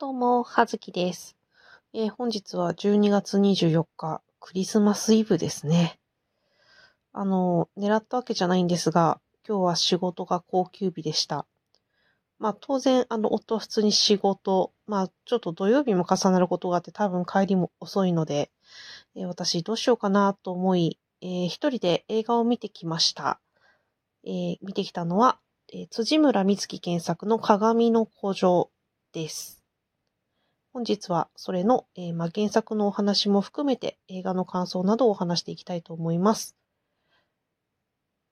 どうも、はずきです、えー、本日は12月24日、クリスマスイブですね。あの、狙ったわけじゃないんですが、今日は仕事が高級日でした。まあ当然、あの、夫は普通に仕事、まあちょっと土曜日も重なることがあって多分帰りも遅いので、えー、私どうしようかなと思い、えー、一人で映画を見てきました。えー、見てきたのは、えー、辻村美月原作の鏡の古城です。本日はそれの、えー、まあ、原作のお話も含めて映画の感想などを話していきたいと思います。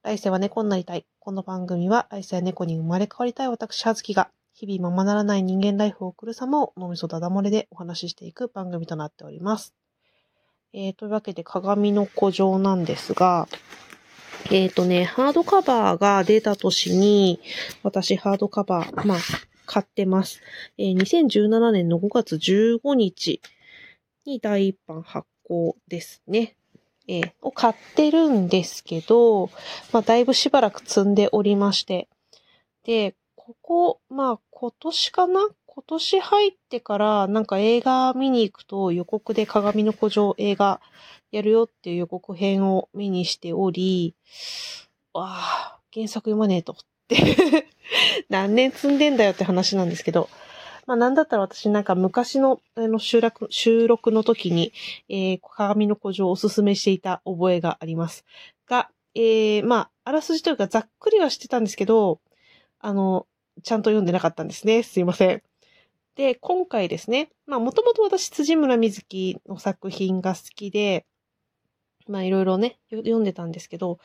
来世は猫になりたい。この番組は来世は猫に生まれ変わりたい私、はずきが日々ままならない人間ライフを送る様を脳みそだだ漏れでお話ししていく番組となっております。えー、というわけで鏡の古城なんですが、えっ、ー、とね、ハードカバーが出た年に、私ハードカバー、まあ、買ってます。えー、2017年の5月15日に第一版発行ですね。えー、を買ってるんですけど、まあ、だいぶしばらく積んでおりまして。で、ここ、まあ、今年かな？今年入ってから、なんか映画見に行くと予告で鏡の古城映画やるよっていう予告編を目にしており、わあ、原作読まねえと 何年積んでんだよって話なんですけど、まあなんだったら私なんか昔のあの収録収録の時に、えー、鏡の古城をおすすめしていた覚えがあります。が、えー、まあ、あらすじというかざっくりはしてたんですけど、あの、ちゃんと読んでなかったんですね。すいません。で、今回ですね、まあもともと私辻村瑞希の作品が好きで、まあいろいろね、読んでたんですけど、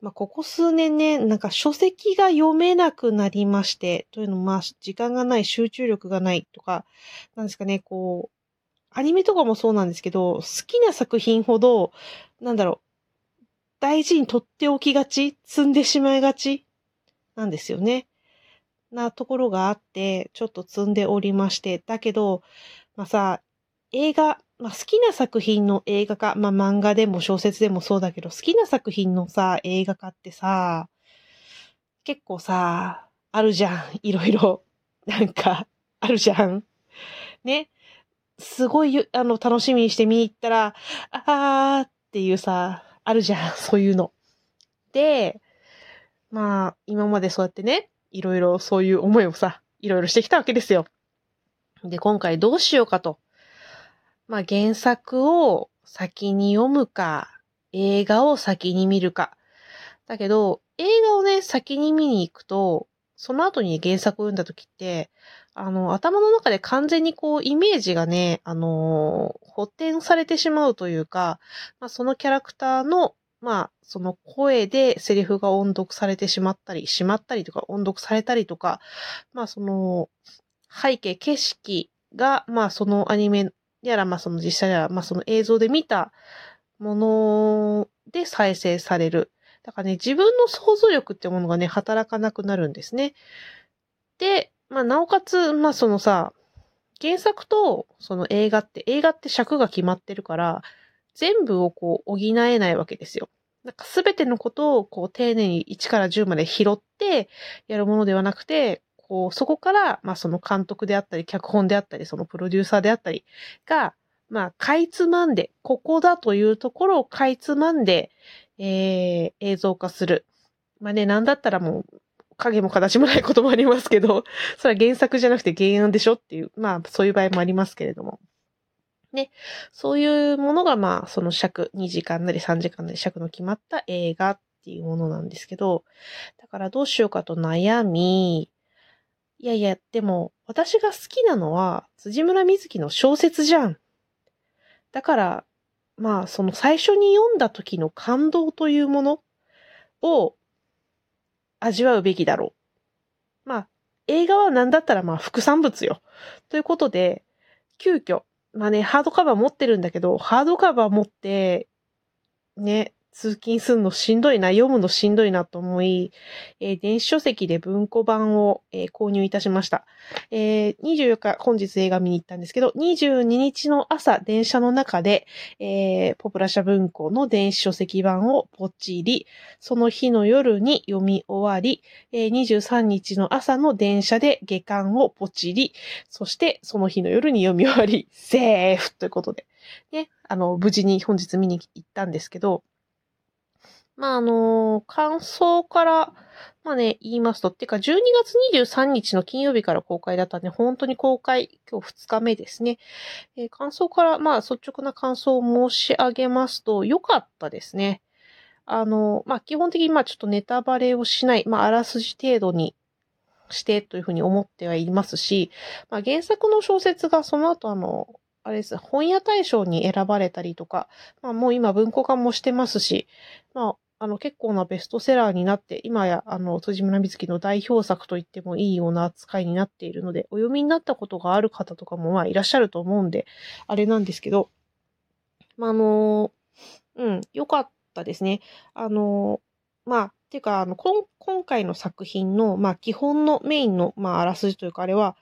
まあここ数年ね、なんか書籍が読めなくなりまして、というのもまあ時間がない、集中力がないとか、なんですかね、こう、アニメとかもそうなんですけど、好きな作品ほど、なんだろう、大事にとっておきがち、積んでしまいがちなんですよね。なところがあって、ちょっと積んでおりまして、だけど、まあさ、映画、まあ、好きな作品の映画化、まあ、漫画でも小説でもそうだけど、好きな作品のさ、映画化ってさ、結構さ、あるじゃん。いろいろ。なんか、あるじゃん。ね。すごい、あの、楽しみにして見に行ったら、あーっていうさ、あるじゃん。そういうの。で、まあ、今までそうやってね、いろいろそういう思いをさ、いろいろしてきたわけですよ。で、今回どうしようかと。まあ、原作を先に読むか、映画を先に見るか。だけど、映画をね、先に見に行くと、その後に原作を読んだ時って、あの、頭の中で完全にこう、イメージがね、あのー、補填されてしまうというか、まあ、そのキャラクターの、まあ、その声でセリフが音読されてしまったり、しまったりとか、音読されたりとか、まあ、その、背景、景色が、まあ、そのアニメやら、まあその実際やら、まあその映像で見たもので再生される。だからね、自分の想像力ってものがね、働かなくなるんですね。で、まあなおかつ、まあそのさ、原作とその映画って、映画って尺が決まってるから、全部をこう補えないわけですよ。なんかすべてのことをこう丁寧に1から10まで拾ってやるものではなくて、こう、そこから、まあその監督であったり、脚本であったり、そのプロデューサーであったりが、まあ、かいつまんで、ここだというところをかいつまんで、えー、映像化する。まあね、なんだったらもう、影も形もないこともありますけど、それは原作じゃなくて原案でしょっていう、まあ、そういう場合もありますけれども。ね、そういうものが、まあ、その尺、2時間なり3時間なり尺の決まった映画っていうものなんですけど、だからどうしようかと悩み、いやいや、でも、私が好きなのは、辻村瑞希の小説じゃん。だから、まあ、その最初に読んだ時の感動というものを味わうべきだろう。まあ、映画は何だったらまあ副産物よ。ということで、急遽、まあね、ハードカバー持ってるんだけど、ハードカバー持って、ね、通勤するのしんどいな、読むのしんどいなと思い、えー、電子書籍で文庫版を、えー、購入いたしました。えー、24日、本日映画見に行ったんですけど、22日の朝、電車の中で、え、ポプラ社文庫の電子書籍版をポチり、その日の夜に読み終わり、えー、23日の朝の電車で下巻をポチり、そしてその日の夜に読み終わり、セーフということで、ね、あの、無事に本日見に行ったんですけど、まあ、あのー、感想から、まあね、言いますと、っていうか、12月23日の金曜日から公開だったんで、本当に公開、今日2日目ですね。えー、感想から、まあ、率直な感想を申し上げますと、良かったですね。あの、まあ、基本的に、まあ、ちょっとネタバレをしない、まあ、あらすじ程度にしてというふうに思ってはいますし、まあ、原作の小説がその後、あの、あれです、本屋大賞に選ばれたりとか、まあ、もう今文庫化もしてますし、まあ、あの、結構なベストセラーになって、今や、あの、辻村美月の代表作と言ってもいいような扱いになっているので、お読みになったことがある方とかも、まあ、いらっしゃると思うんで、あれなんですけど、まあ、あの、うん、よかったですね。あの、まあ、っていうか、あの、今今回の作品の、まあ、基本のメインの、まあ、あらすじというか、あれは、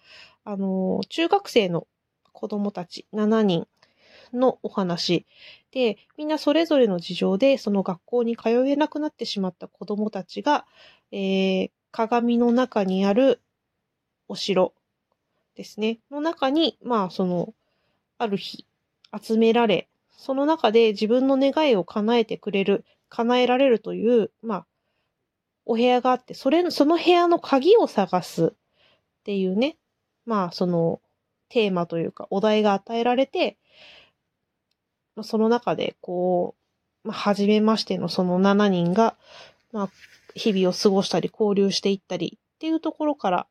あの、中学生の子供たち7人のお話。で、みんなそれぞれの事情で、その学校に通えなくなってしまった子供たちが、えー、鏡の中にあるお城ですね、の中に、まあ、その、ある日、集められ、その中で自分の願いを叶えてくれる、叶えられるという、まあ、お部屋があって、それ、その部屋の鍵を探すっていうね、まあ、その、テーマというか、お題が与えられて、まあ、その中で、こう、まあ、初めましてのその7人が、まあ、日々を過ごしたり、交流していったりっていうところから、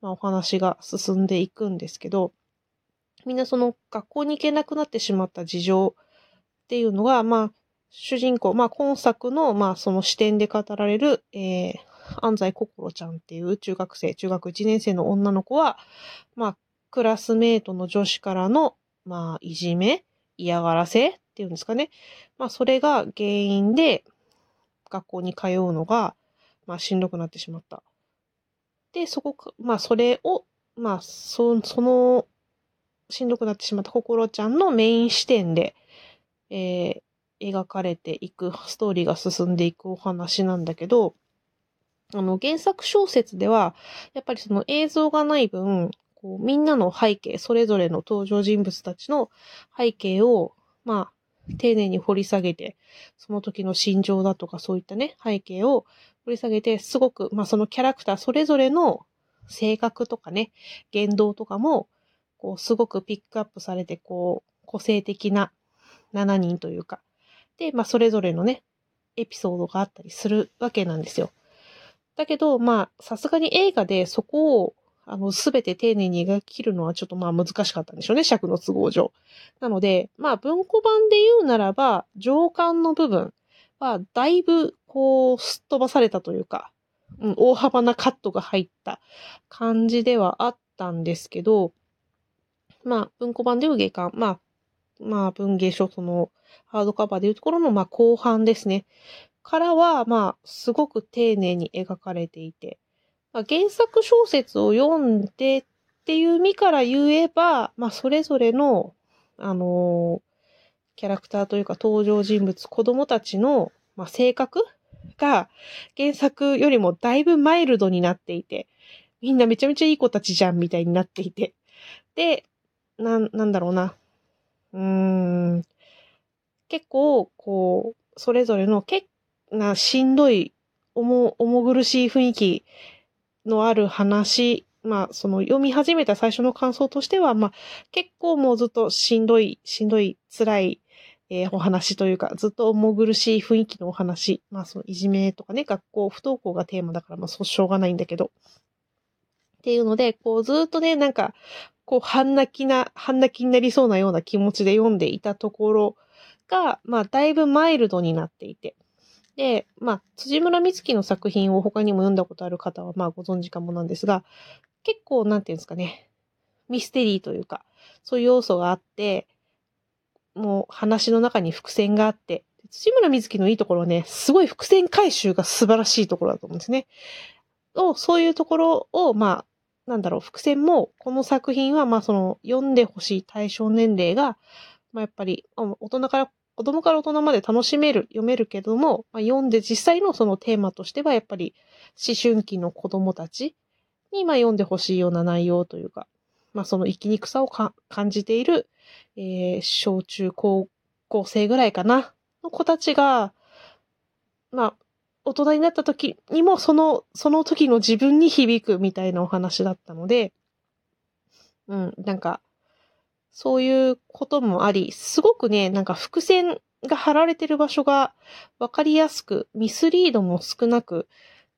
まあ、お話が進んでいくんですけど、みんなその学校に行けなくなってしまった事情っていうのが、まあ、主人公、まあ、今作の、まあ、その視点で語られる、えー、安西心ちゃんっていう中学生、中学1年生の女の子は、まあ、クラスメートの女子からの、まあ、いじめ嫌がらせ？っていうんですかね。まあ、それが原因で、学校に通うのが、まあ、しんどくなってしまった。で、そこか、まあ、それを、まあ、そ、その、しんどくなってしまった心ちゃんのメイン視点で、えー、描かれていく、ストーリーが進んでいくお話なんだけど、あの、原作小説では、やっぱりその映像がない分、こう、みんなの背景、それぞれの登場人物たちの背景を、まあ、丁寧に掘り下げて、その時の心情だとかそういったね、背景を掘り下げて、すごく、まあそのキャラクターそれぞれの性格とかね、言動とかも、こう、すごくピックアップされて、こう、個性的な7人というか、で、まあそれぞれのね、エピソードがあったりするわけなんですよ。だけど、まあ、さすがに映画でそこをあの、すべて丁寧に描き切るのはちょっとまあ難しかったんでしょうね、尺の都合上。なので、まあ文庫版で言うならば、上巻の部分はだいぶこう、すっ飛ばされたというか、うん、大幅なカットが入った感じではあったんですけど、まあ文庫版でいう下巻、まあ、まあ文芸書そのハードカバーでいうところのまあ後半ですね。からは、まあ、すごく丁寧に描かれていて、ま、原作小説を読んでっていう意味から言えば、まあ、それぞれの、あのー、キャラクターというか登場人物、子供たちの、まあ、性格が原作よりもだいぶマイルドになっていて、みんなめちゃめちゃいい子たちじゃんみたいになっていて。で、な、なんだろうな。うーん。結構、こう、それぞれの結なしんどい、重、重苦しい雰囲気のある話、まあ、その読み始めた最初の感想としては、まあ、結構もうずっとしんどい、しんどい、辛い、えー、お話というか、ずっと重苦しい雰囲気のお話。まあ、そのいじめとかね、学校、不登校がテーマだから、まあ、そうしょうがないんだけど。っていうので、こう、ずっとね、なんか、こう、半泣きな、半泣きになりそうなような気持ちで読んでいたところが、まあ、だいぶマイルドになっていて。で、まあ、辻村美月の作品を他にも読んだことある方は、まあ、ご存知かもなんですが、結構、なんていうんですかね、ミステリーというか、そういう要素があって、もう話の中に伏線があって、土村水木のいいところはね、すごい伏線回収が素晴らしいところだと思うんですね。を、そういうところを、まあ、なんだろう、伏線も、この作品は、まあその、読んでほしい対象年齢が、まあやっぱり、大人から、子供から大人まで楽しめる、読めるけども、まあ、読んで実際のそのテーマとしては、やっぱり、思春期の子供たちに、ま読んでほしいような内容というか、まあその生きにくさを感じている、えー、小中高校生ぐらいかな、の子たちが、まあ、大人になった時にもその、その時の自分に響くみたいなお話だったので、うん、なんか、そういうこともあり、すごくね、なんか伏線が貼られてる場所がわかりやすく、ミスリードも少なく、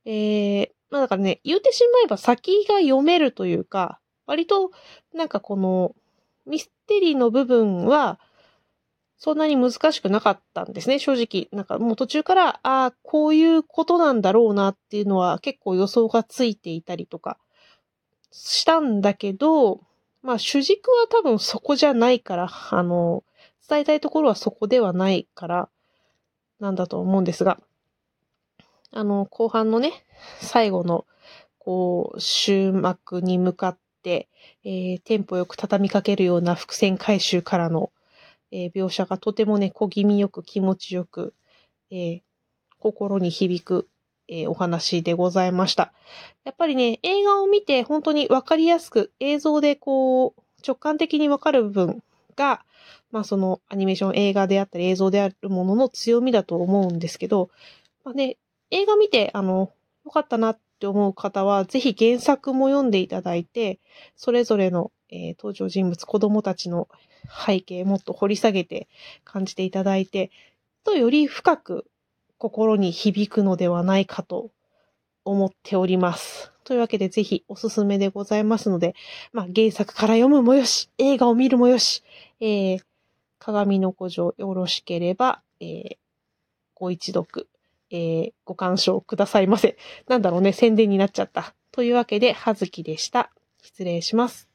えー、まあだからね、言うてしまえば先が読めるというか、割と、なんかこの、ミステリーの部分は、そんなに難しくなかったんですね、正直。なんかもう途中から、ああ、こういうことなんだろうなっていうのは結構予想がついていたりとかしたんだけど、まあ主軸は多分そこじゃないから、あの、伝えたいところはそこではないから、なんだと思うんですが、あの、後半のね、最後の、こう、終幕に向かって、えー、テンポよく畳みかけるような伏線回収からの、えー、描写がとてもね、小気味よく気持ちよく、えー、心に響く、えー、お話でございました。やっぱりね、映画を見て本当にわかりやすく映像でこう、直感的にわかる部分が、まあそのアニメーション映画であったり映像であるものの強みだと思うんですけど、まあね、映画見て、あの、よかったなって思う方は、ぜひ原作も読んでいただいて、それぞれの、えー、登場人物、子供たちの背景もっと掘り下げて感じていただいて、とより深く心に響くのではないかと思っております。というわけでぜひおすすめでございますので、まあ、原作から読むもよし、映画を見るもよし、えー、鏡の古城よろしければ、えー、ご一読、えー、ご鑑賞くださいませ。なんだろうね、宣伝になっちゃった。というわけで、はずきでした。失礼します。